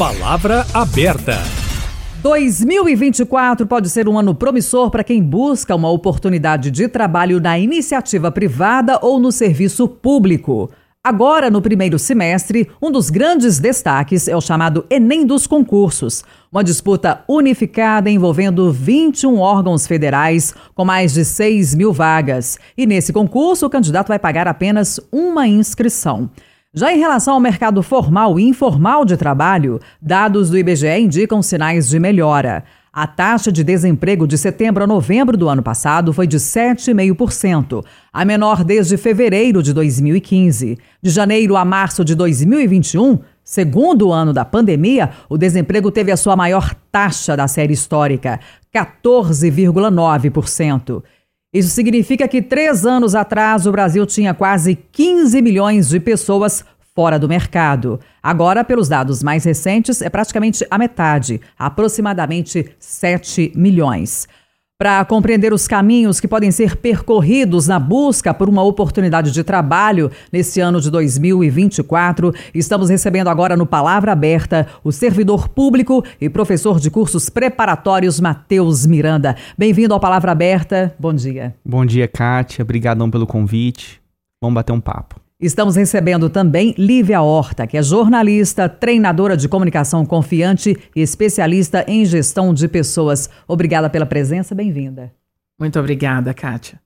Palavra aberta. 2024 pode ser um ano promissor para quem busca uma oportunidade de trabalho na iniciativa privada ou no serviço público. Agora, no primeiro semestre, um dos grandes destaques é o chamado Enem dos Concursos, uma disputa unificada envolvendo 21 órgãos federais com mais de 6 mil vagas. E nesse concurso, o candidato vai pagar apenas uma inscrição. Já em relação ao mercado formal e informal de trabalho, dados do IBGE indicam sinais de melhora. A taxa de desemprego de setembro a novembro do ano passado foi de 7,5%, a menor desde fevereiro de 2015. De janeiro a março de 2021, segundo ano da pandemia, o desemprego teve a sua maior taxa da série histórica, 14,9%. Isso significa que três anos atrás o Brasil tinha quase 15 milhões de pessoas fora do mercado. Agora, pelos dados mais recentes, é praticamente a metade, aproximadamente 7 milhões. Para compreender os caminhos que podem ser percorridos na busca por uma oportunidade de trabalho nesse ano de 2024, estamos recebendo agora no Palavra Aberta o servidor público e professor de cursos preparatórios Matheus Miranda. Bem-vindo ao Palavra Aberta. Bom dia. Bom dia, Kátia. Obrigadão pelo convite. Vamos bater um papo. Estamos recebendo também Lívia Horta, que é jornalista, treinadora de comunicação confiante e especialista em gestão de pessoas. Obrigada pela presença, bem-vinda. Muito obrigada, Kátia.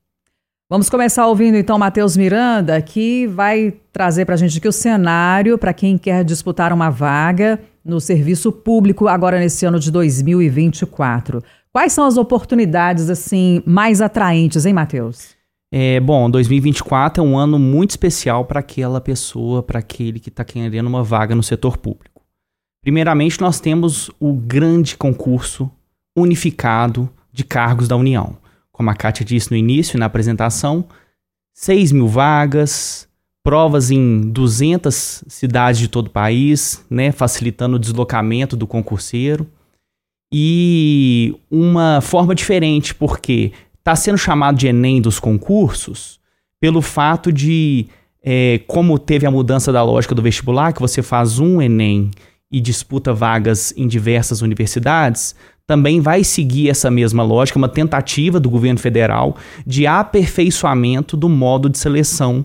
Vamos começar ouvindo então Matheus Miranda, que vai trazer para a gente aqui o cenário para quem quer disputar uma vaga no serviço público agora nesse ano de 2024. Quais são as oportunidades assim mais atraentes, hein, Matheus? É, bom, 2024 é um ano muito especial para aquela pessoa, para aquele que está querendo uma vaga no setor público. Primeiramente, nós temos o grande concurso unificado de cargos da União. Como a Kátia disse no início, na apresentação, 6 mil vagas, provas em 200 cidades de todo o país, né, facilitando o deslocamento do concurseiro. E uma forma diferente, porque está sendo chamado de Enem dos concursos pelo fato de, é, como teve a mudança da lógica do vestibular, que você faz um Enem e disputa vagas em diversas universidades, também vai seguir essa mesma lógica, uma tentativa do governo federal de aperfeiçoamento do modo de seleção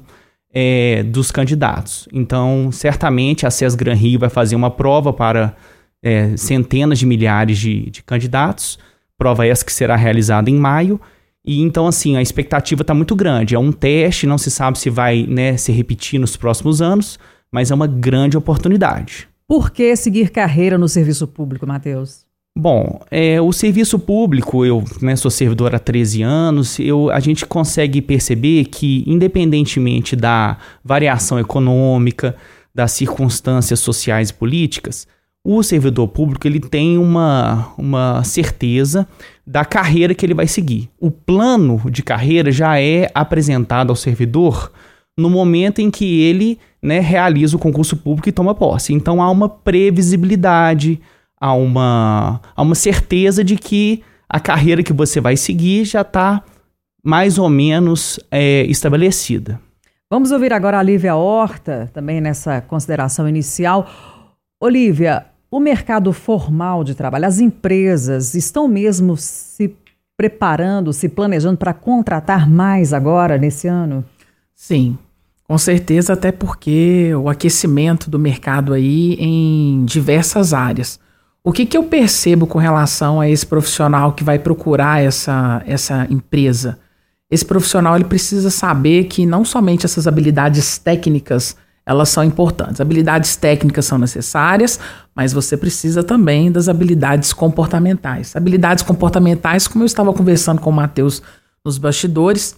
é, dos candidatos. Então, certamente a SES Gran Rio vai fazer uma prova para é, centenas de milhares de, de candidatos, prova essa que será realizada em maio, e então, assim, a expectativa está muito grande. É um teste, não se sabe se vai né, se repetir nos próximos anos, mas é uma grande oportunidade. Por que seguir carreira no serviço público, Matheus? Bom, é, o serviço público, eu né, sou servidor há 13 anos, eu, a gente consegue perceber que, independentemente da variação econômica, das circunstâncias sociais e políticas, o servidor público ele tem uma, uma certeza da carreira que ele vai seguir. O plano de carreira já é apresentado ao servidor no momento em que ele né, realiza o concurso público e toma posse. Então há uma previsibilidade, há uma, há uma certeza de que a carreira que você vai seguir já está mais ou menos é, estabelecida. Vamos ouvir agora a Lívia Horta, também nessa consideração inicial. Olivia, o mercado formal de trabalho, as empresas estão mesmo se preparando, se planejando para contratar mais agora nesse ano? Sim, com certeza, até porque o aquecimento do mercado aí em diversas áreas. O que, que eu percebo com relação a esse profissional que vai procurar essa, essa empresa? Esse profissional ele precisa saber que não somente essas habilidades técnicas elas são importantes. Habilidades técnicas são necessárias, mas você precisa também das habilidades comportamentais. Habilidades comportamentais, como eu estava conversando com o Matheus nos bastidores,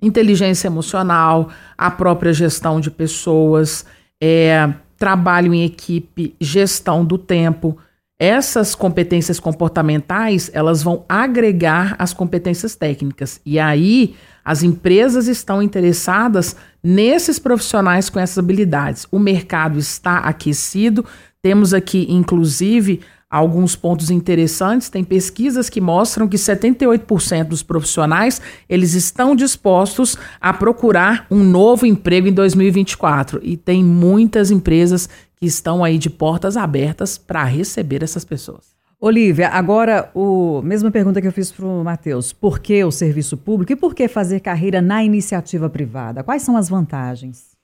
inteligência emocional, a própria gestão de pessoas, é, trabalho em equipe, gestão do tempo. Essas competências comportamentais, elas vão agregar as competências técnicas. E aí, as empresas estão interessadas nesses profissionais com essas habilidades. O mercado está aquecido. Temos aqui, inclusive, alguns pontos interessantes. Tem pesquisas que mostram que 78% dos profissionais eles estão dispostos a procurar um novo emprego em 2024 e tem muitas empresas que estão aí de portas abertas para receber essas pessoas. Olivia, agora, o mesma pergunta que eu fiz para o Matheus. Por que o serviço público e por que fazer carreira na iniciativa privada? Quais são as vantagens?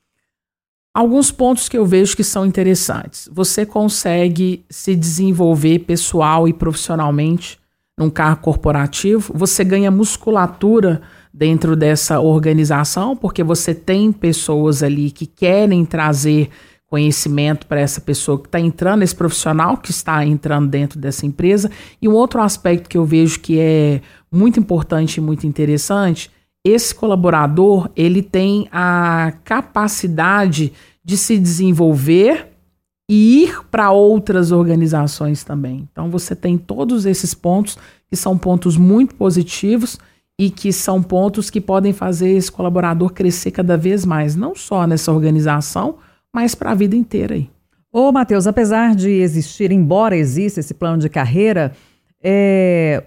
Alguns pontos que eu vejo que são interessantes. Você consegue se desenvolver pessoal e profissionalmente num cargo corporativo, você ganha musculatura dentro dessa organização, porque você tem pessoas ali que querem trazer conhecimento para essa pessoa que está entrando, esse profissional que está entrando dentro dessa empresa. E um outro aspecto que eu vejo que é muito importante e muito interessante, esse colaborador ele tem a capacidade de se desenvolver e ir para outras organizações também. Então você tem todos esses pontos que são pontos muito positivos e que são pontos que podem fazer esse colaborador crescer cada vez mais, não só nessa organização, mas para a vida inteira aí. Ô, Matheus, apesar de existir, embora exista esse plano de carreira, é,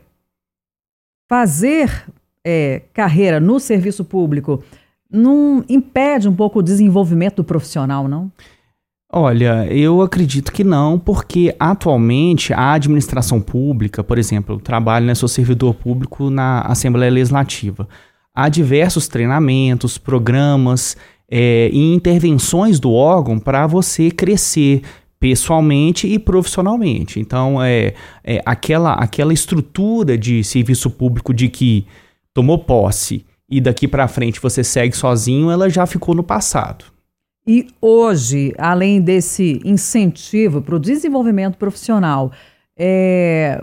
fazer é, carreira no serviço público não impede um pouco o desenvolvimento do profissional, não? Olha, eu acredito que não, porque atualmente a administração pública, por exemplo, eu trabalho, né, sou servidor público na Assembleia Legislativa. Há diversos treinamentos, programas é, e intervenções do órgão para você crescer pessoalmente e profissionalmente. Então, é, é aquela, aquela estrutura de serviço público de que tomou posse e daqui para frente você segue sozinho, ela já ficou no passado. E hoje, além desse incentivo para o desenvolvimento profissional, é...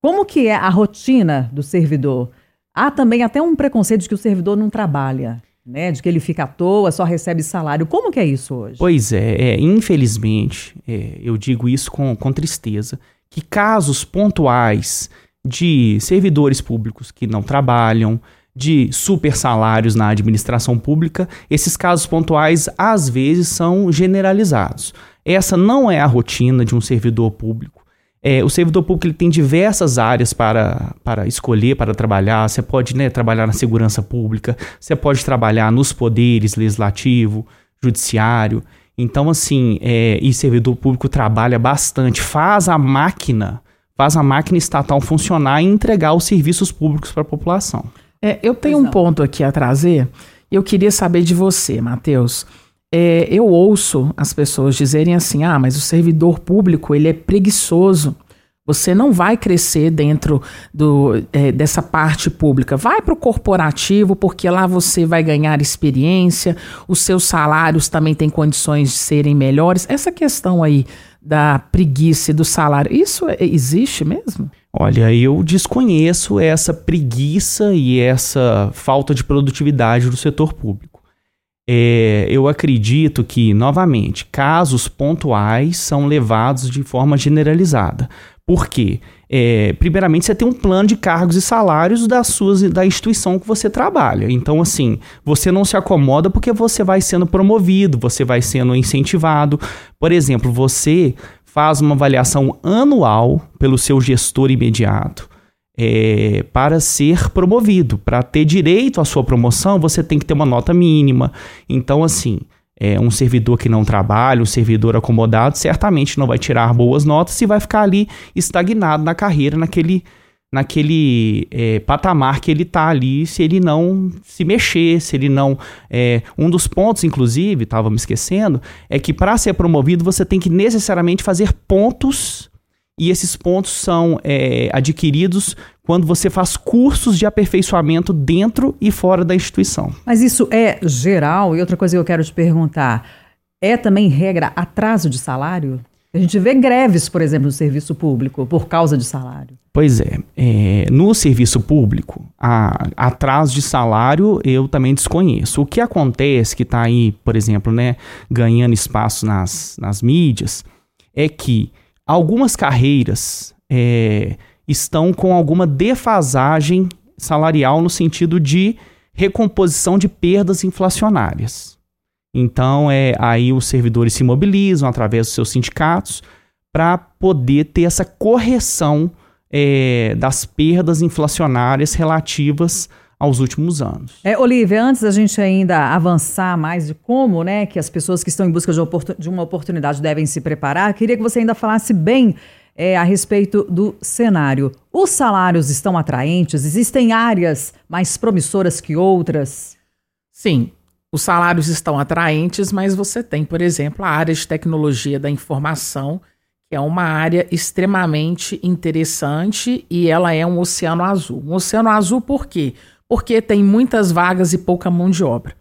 como que é a rotina do servidor? Há também até um preconceito de que o servidor não trabalha, né? De que ele fica à toa, só recebe salário. Como que é isso hoje? Pois é, é infelizmente, é, eu digo isso com, com tristeza, que casos pontuais de servidores públicos que não trabalham, de super salários na administração pública, esses casos pontuais às vezes são generalizados. Essa não é a rotina de um servidor público. É, o servidor público ele tem diversas áreas para, para escolher, para trabalhar. Você pode né, trabalhar na segurança pública, você pode trabalhar nos poderes legislativo, judiciário. Então, assim, é, e servidor público trabalha bastante, faz a máquina, faz a máquina estatal funcionar e entregar os serviços públicos para a população. É, eu tenho um ponto aqui a trazer. Eu queria saber de você, Matheus. É, eu ouço as pessoas dizerem assim: ah, mas o servidor público ele é preguiçoso. Você não vai crescer dentro do, é, dessa parte pública. Vai para o corporativo, porque lá você vai ganhar experiência, os seus salários também têm condições de serem melhores. Essa questão aí da preguiça e do salário, isso é, existe mesmo? Olha, eu desconheço essa preguiça e essa falta de produtividade do setor público. É, eu acredito que, novamente, casos pontuais são levados de forma generalizada. Por quê? É, primeiramente, você tem um plano de cargos e salários das suas, da instituição que você trabalha. Então, assim, você não se acomoda porque você vai sendo promovido, você vai sendo incentivado. Por exemplo, você faz uma avaliação anual pelo seu gestor imediato é, para ser promovido. Para ter direito à sua promoção, você tem que ter uma nota mínima. Então, assim, é, um servidor que não trabalha, um servidor acomodado, certamente não vai tirar boas notas e vai ficar ali estagnado na carreira, naquele naquele é, patamar que ele está ali, se ele não se mexer, se ele não. É, um dos pontos, inclusive, estava me esquecendo, é que para ser promovido você tem que necessariamente fazer pontos, e esses pontos são é, adquiridos quando você faz cursos de aperfeiçoamento dentro e fora da instituição. Mas isso é geral? E outra coisa que eu quero te perguntar: é também regra atraso de salário? A gente vê greves, por exemplo, no serviço público, por causa de salário. Pois é, é no serviço público, a, atraso de salário eu também desconheço. O que acontece que está aí, por exemplo, né, ganhando espaço nas, nas mídias, é que algumas carreiras é, estão com alguma defasagem salarial no sentido de recomposição de perdas inflacionárias. Então, é, aí os servidores se mobilizam através dos seus sindicatos para poder ter essa correção é, das perdas inflacionárias relativas aos últimos anos. É, Olivia, antes da gente ainda avançar mais de como né, que as pessoas que estão em busca de, de uma oportunidade devem se preparar, queria que você ainda falasse bem é, a respeito do cenário. Os salários estão atraentes? Existem áreas mais promissoras que outras? Sim, os salários estão atraentes, mas você tem, por exemplo, a área de tecnologia da informação, que é uma área extremamente interessante e ela é um oceano azul. Um oceano azul por quê? Porque tem muitas vagas e pouca mão de obra.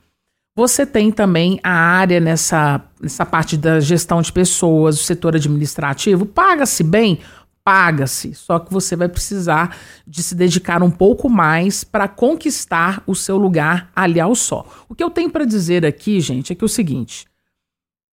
Você tem também a área nessa, nessa parte da gestão de pessoas, o setor administrativo, paga-se bem? Paga-se. Só que você vai precisar de se dedicar um pouco mais para conquistar o seu lugar ali ao sol. O que eu tenho para dizer aqui, gente, é que é o seguinte: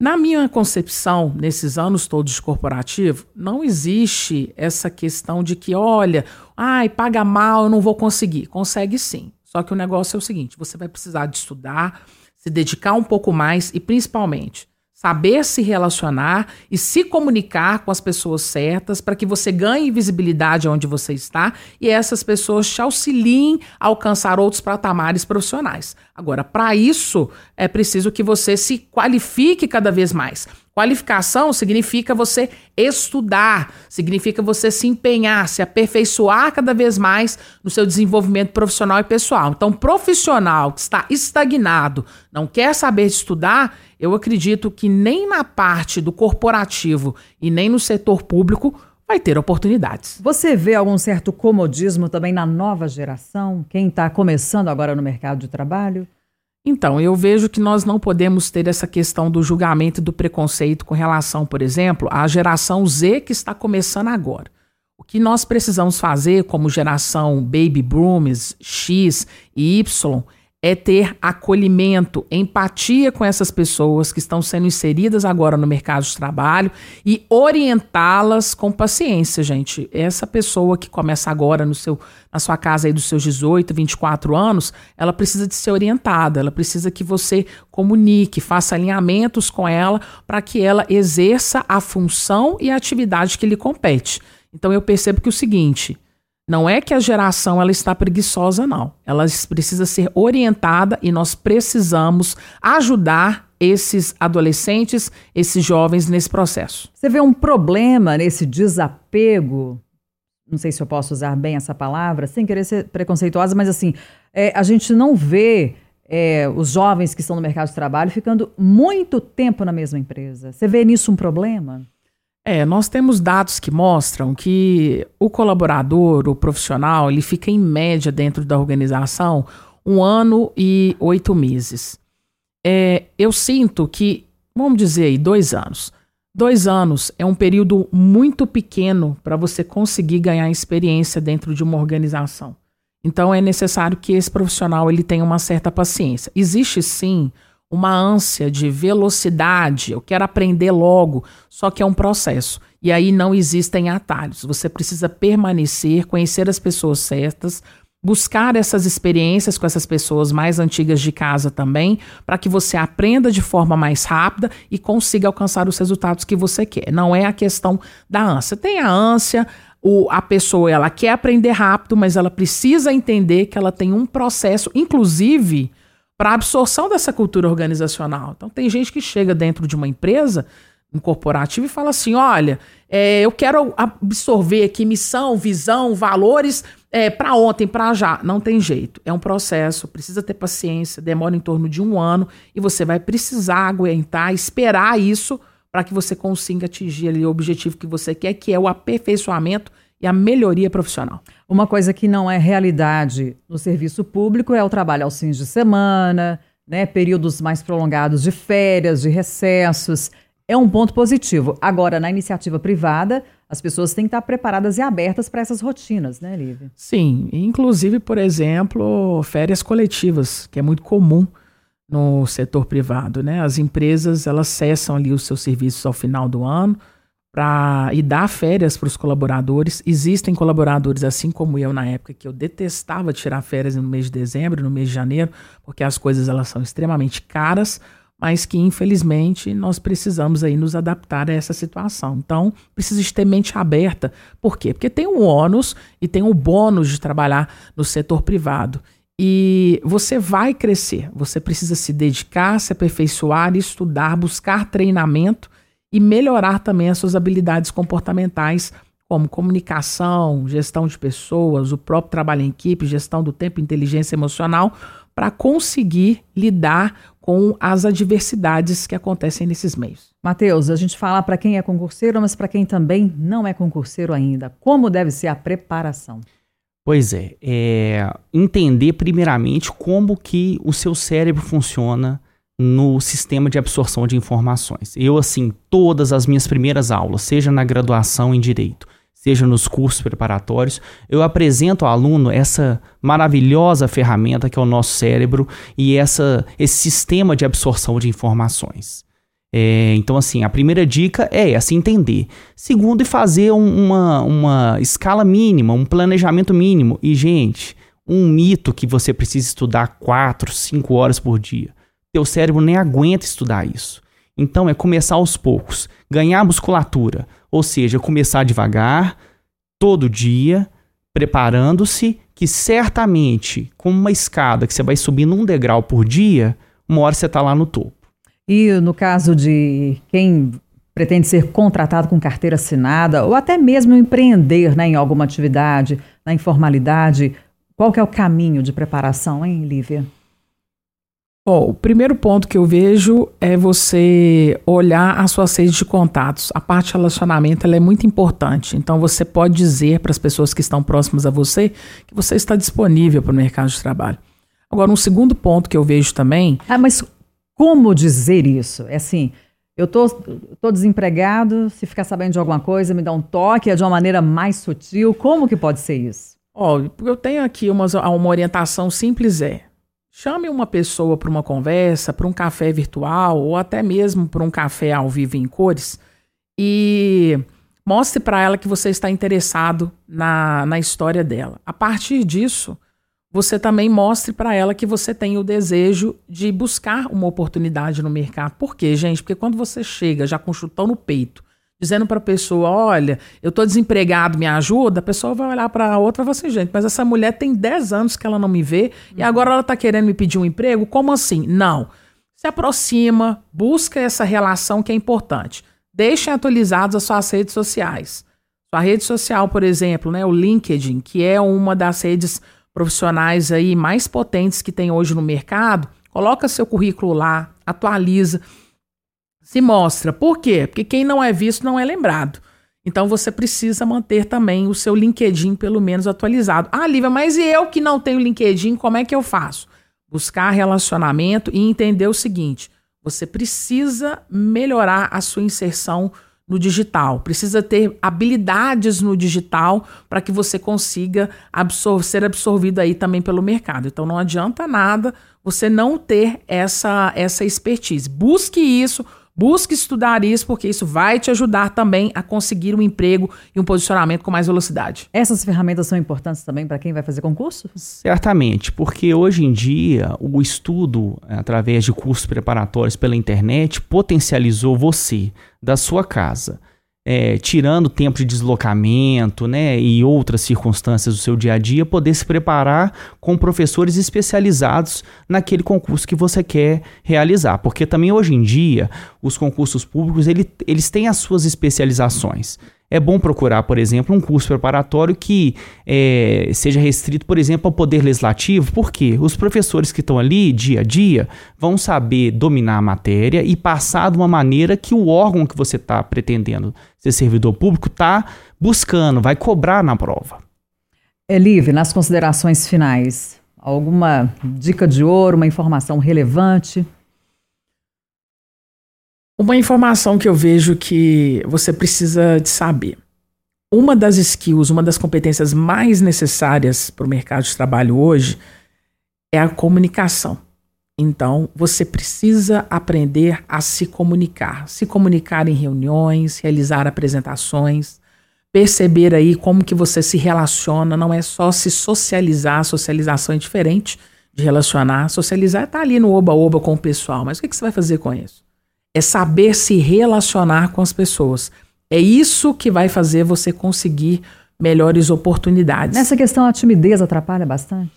na minha concepção, nesses anos todos de corporativo, não existe essa questão de que, olha, ai, paga mal, eu não vou conseguir. Consegue sim. Só que o negócio é o seguinte: você vai precisar de estudar, se dedicar um pouco mais e, principalmente, saber se relacionar e se comunicar com as pessoas certas para que você ganhe visibilidade onde você está e essas pessoas te auxiliem a alcançar outros patamares profissionais. Agora, para isso, é preciso que você se qualifique cada vez mais. Qualificação significa você estudar, significa você se empenhar, se aperfeiçoar cada vez mais no seu desenvolvimento profissional e pessoal. Então, profissional que está estagnado, não quer saber estudar, eu acredito que nem na parte do corporativo e nem no setor público vai ter oportunidades. Você vê algum certo comodismo também na nova geração, quem está começando agora no mercado de trabalho? Então, eu vejo que nós não podemos ter essa questão do julgamento e do preconceito com relação, por exemplo, à geração Z que está começando agora. O que nós precisamos fazer como geração Baby Boomers X e Y é ter acolhimento, empatia com essas pessoas que estão sendo inseridas agora no mercado de trabalho e orientá-las com paciência, gente. Essa pessoa que começa agora no seu, na sua casa aí dos seus 18, 24 anos, ela precisa de ser orientada, ela precisa que você comunique, faça alinhamentos com ela para que ela exerça a função e a atividade que lhe compete. Então eu percebo que o seguinte, não é que a geração ela está preguiçosa, não. Ela precisa ser orientada e nós precisamos ajudar esses adolescentes, esses jovens nesse processo. Você vê um problema nesse desapego? Não sei se eu posso usar bem essa palavra, sem querer ser preconceituosa, mas assim, é, a gente não vê é, os jovens que estão no mercado de trabalho ficando muito tempo na mesma empresa. Você vê nisso um problema? É, nós temos dados que mostram que o colaborador, o profissional, ele fica em média dentro da organização um ano e oito meses. É, eu sinto que, vamos dizer aí, dois anos. Dois anos é um período muito pequeno para você conseguir ganhar experiência dentro de uma organização. Então é necessário que esse profissional ele tenha uma certa paciência. Existe sim uma ânsia de velocidade, eu quero aprender logo, só que é um processo. E aí não existem atalhos. Você precisa permanecer, conhecer as pessoas certas, buscar essas experiências com essas pessoas mais antigas de casa também, para que você aprenda de forma mais rápida e consiga alcançar os resultados que você quer. Não é a questão da ânsia. Tem a ânsia, o, a pessoa ela quer aprender rápido, mas ela precisa entender que ela tem um processo, inclusive para a absorção dessa cultura organizacional. Então, tem gente que chega dentro de uma empresa, um corporativo, e fala assim: olha, é, eu quero absorver aqui missão, visão, valores é, para ontem, para já. Não tem jeito. É um processo, precisa ter paciência, demora em torno de um ano e você vai precisar aguentar, esperar isso para que você consiga atingir ali o objetivo que você quer, que é o aperfeiçoamento e a melhoria profissional. Uma coisa que não é realidade no serviço público é o trabalho aos fins de semana, né, períodos mais prolongados de férias, de recessos. É um ponto positivo. Agora, na iniciativa privada, as pessoas têm que estar preparadas e abertas para essas rotinas, né, Lívia? Sim, inclusive, por exemplo, férias coletivas, que é muito comum no setor privado, né? As empresas, elas cessam ali os seus serviços ao final do ano, para e dar férias para os colaboradores. Existem colaboradores assim como eu na época que eu detestava tirar férias no mês de dezembro, no mês de janeiro, porque as coisas elas são extremamente caras, mas que infelizmente nós precisamos aí nos adaptar a essa situação. Então, precisa ter mente aberta. Por quê? Porque tem o ônus e tem o bônus de trabalhar no setor privado. e você vai crescer. Você precisa se dedicar, se aperfeiçoar, estudar, buscar treinamento e melhorar também as suas habilidades comportamentais, como comunicação, gestão de pessoas, o próprio trabalho em equipe, gestão do tempo, inteligência emocional, para conseguir lidar com as adversidades que acontecem nesses meios. Mateus, a gente fala para quem é concurseiro, mas para quem também não é concurseiro ainda, como deve ser a preparação? Pois é, é, entender primeiramente como que o seu cérebro funciona no sistema de absorção de informações. Eu, assim, todas as minhas primeiras aulas, seja na graduação em Direito, seja nos cursos preparatórios, eu apresento ao aluno essa maravilhosa ferramenta que é o nosso cérebro e essa, esse sistema de absorção de informações. É, então, assim, a primeira dica é essa, entender. Segundo, é fazer um, uma, uma escala mínima, um planejamento mínimo. E, gente, um mito que você precisa estudar 4, 5 horas por dia. Teu cérebro nem aguenta estudar isso. Então, é começar aos poucos. Ganhar musculatura. Ou seja, começar devagar, todo dia, preparando-se, que certamente, com uma escada que você vai subindo um degrau por dia, uma hora você está lá no topo. E no caso de quem pretende ser contratado com carteira assinada ou até mesmo empreender né, em alguma atividade, na informalidade, qual que é o caminho de preparação, hein, Lívia? Bom, o primeiro ponto que eu vejo é você olhar a sua rede de contatos. A parte de relacionamento é muito importante. Então você pode dizer para as pessoas que estão próximas a você que você está disponível para o mercado de trabalho. Agora, um segundo ponto que eu vejo também. Ah, mas como dizer isso? É assim, eu tô, tô desempregado, se ficar sabendo de alguma coisa, me dá um toque, é de uma maneira mais sutil. Como que pode ser isso? Olha, eu tenho aqui uma, uma orientação simples é, chame uma pessoa para uma conversa, para um café virtual ou até mesmo para um café ao vivo em cores e mostre para ela que você está interessado na, na história dela. A partir disso, você também mostre para ela que você tem o desejo de buscar uma oportunidade no mercado. Por quê, gente? Porque quando você chega já com chutão no peito, dizendo para a pessoa, olha, eu estou desempregado, me ajuda, a pessoa vai olhar para a outra e vai assim, gente, mas essa mulher tem 10 anos que ela não me vê e uhum. agora ela está querendo me pedir um emprego? Como assim? Não. Se aproxima, busca essa relação que é importante. Deixem atualizados as suas redes sociais. Sua rede social, por exemplo, né, o LinkedIn, que é uma das redes profissionais aí mais potentes que tem hoje no mercado, coloca seu currículo lá, atualiza, se mostra. Por quê? Porque quem não é visto não é lembrado. Então você precisa manter também o seu LinkedIn pelo menos atualizado. Ah, Lívia, mas e eu que não tenho LinkedIn, como é que eu faço? Buscar relacionamento e entender o seguinte: você precisa melhorar a sua inserção no digital, precisa ter habilidades no digital para que você consiga absor ser absorvido aí também pelo mercado. Então não adianta nada você não ter essa essa expertise. Busque isso, Busque estudar isso, porque isso vai te ajudar também a conseguir um emprego e um posicionamento com mais velocidade. Essas ferramentas são importantes também para quem vai fazer concurso? Certamente, porque hoje em dia o estudo através de cursos preparatórios pela internet potencializou você da sua casa é, tirando tempo de deslocamento né, e outras circunstâncias do seu dia a dia, poder se preparar com professores especializados naquele concurso que você quer realizar. Porque também hoje em dia, os concursos públicos ele, eles têm as suas especializações é bom procurar, por exemplo, um curso preparatório que é, seja restrito, por exemplo, ao poder legislativo, porque os professores que estão ali dia a dia vão saber dominar a matéria e passar de uma maneira que o órgão que você está pretendendo ser servidor público está buscando, vai cobrar na prova. Elive, nas considerações finais, alguma dica de ouro, uma informação relevante? Uma informação que eu vejo que você precisa de saber. Uma das skills, uma das competências mais necessárias para o mercado de trabalho hoje é a comunicação. Então, você precisa aprender a se comunicar, se comunicar em reuniões, realizar apresentações, perceber aí como que você se relaciona, não é só se socializar, socialização é diferente de relacionar, socializar é estar tá ali no oba-oba com o pessoal, mas o que, que você vai fazer com isso? É saber se relacionar com as pessoas. É isso que vai fazer você conseguir melhores oportunidades. Nessa questão, a timidez atrapalha bastante?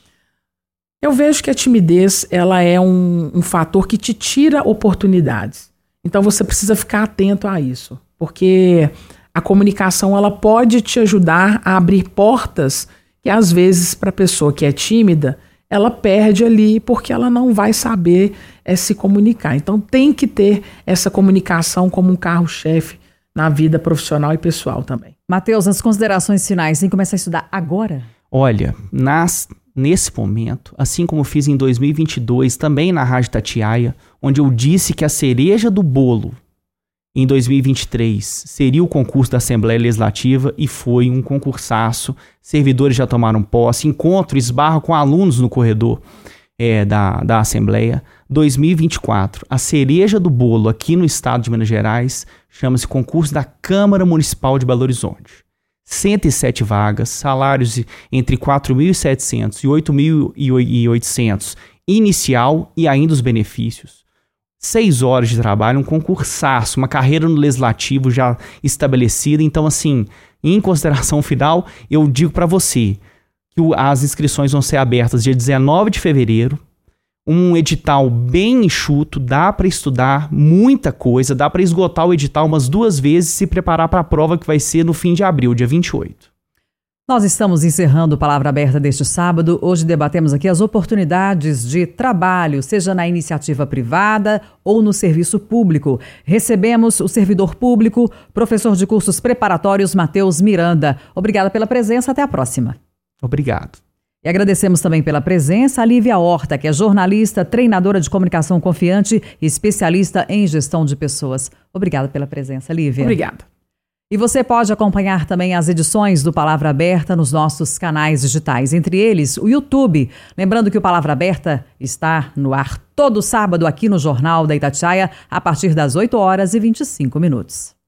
Eu vejo que a timidez ela é um, um fator que te tira oportunidades. Então você precisa ficar atento a isso, porque a comunicação ela pode te ajudar a abrir portas que às vezes para a pessoa que é tímida ela perde ali porque ela não vai saber é, se comunicar. Então tem que ter essa comunicação como um carro-chefe na vida profissional e pessoal também. Matheus, as considerações finais, tem que começar a estudar agora? Olha, nas, nesse momento, assim como fiz em 2022, também na Rádio Tatiaia, onde eu disse que a cereja do bolo em 2023 seria o concurso da Assembleia Legislativa e foi um concursaço. Servidores já tomaram posse, encontro, esbarro com alunos no corredor é, da, da Assembleia. 2024, a cereja do bolo aqui no estado de Minas Gerais chama-se concurso da Câmara Municipal de Belo Horizonte. 107 vagas, salários entre 4.700 e 8.800 inicial e ainda os benefícios seis horas de trabalho, um concursaço, uma carreira no legislativo já estabelecida. Então, assim, em consideração final, eu digo para você que as inscrições vão ser abertas dia 19 de fevereiro. Um edital bem enxuto, dá para estudar muita coisa, dá para esgotar o edital umas duas vezes e se preparar para a prova que vai ser no fim de abril, dia 28. Nós estamos encerrando Palavra Aberta deste sábado. Hoje debatemos aqui as oportunidades de trabalho, seja na iniciativa privada ou no serviço público. Recebemos o servidor público, professor de cursos preparatórios Matheus Miranda. Obrigada pela presença, até a próxima. Obrigado. E agradecemos também pela presença a Lívia Horta, que é jornalista, treinadora de comunicação confiante e especialista em gestão de pessoas. Obrigada pela presença, Lívia. Obrigada. E você pode acompanhar também as edições do Palavra Aberta nos nossos canais digitais, entre eles o YouTube. Lembrando que o Palavra Aberta está no ar todo sábado aqui no Jornal da Itatiaia, a partir das 8 horas e 25 minutos.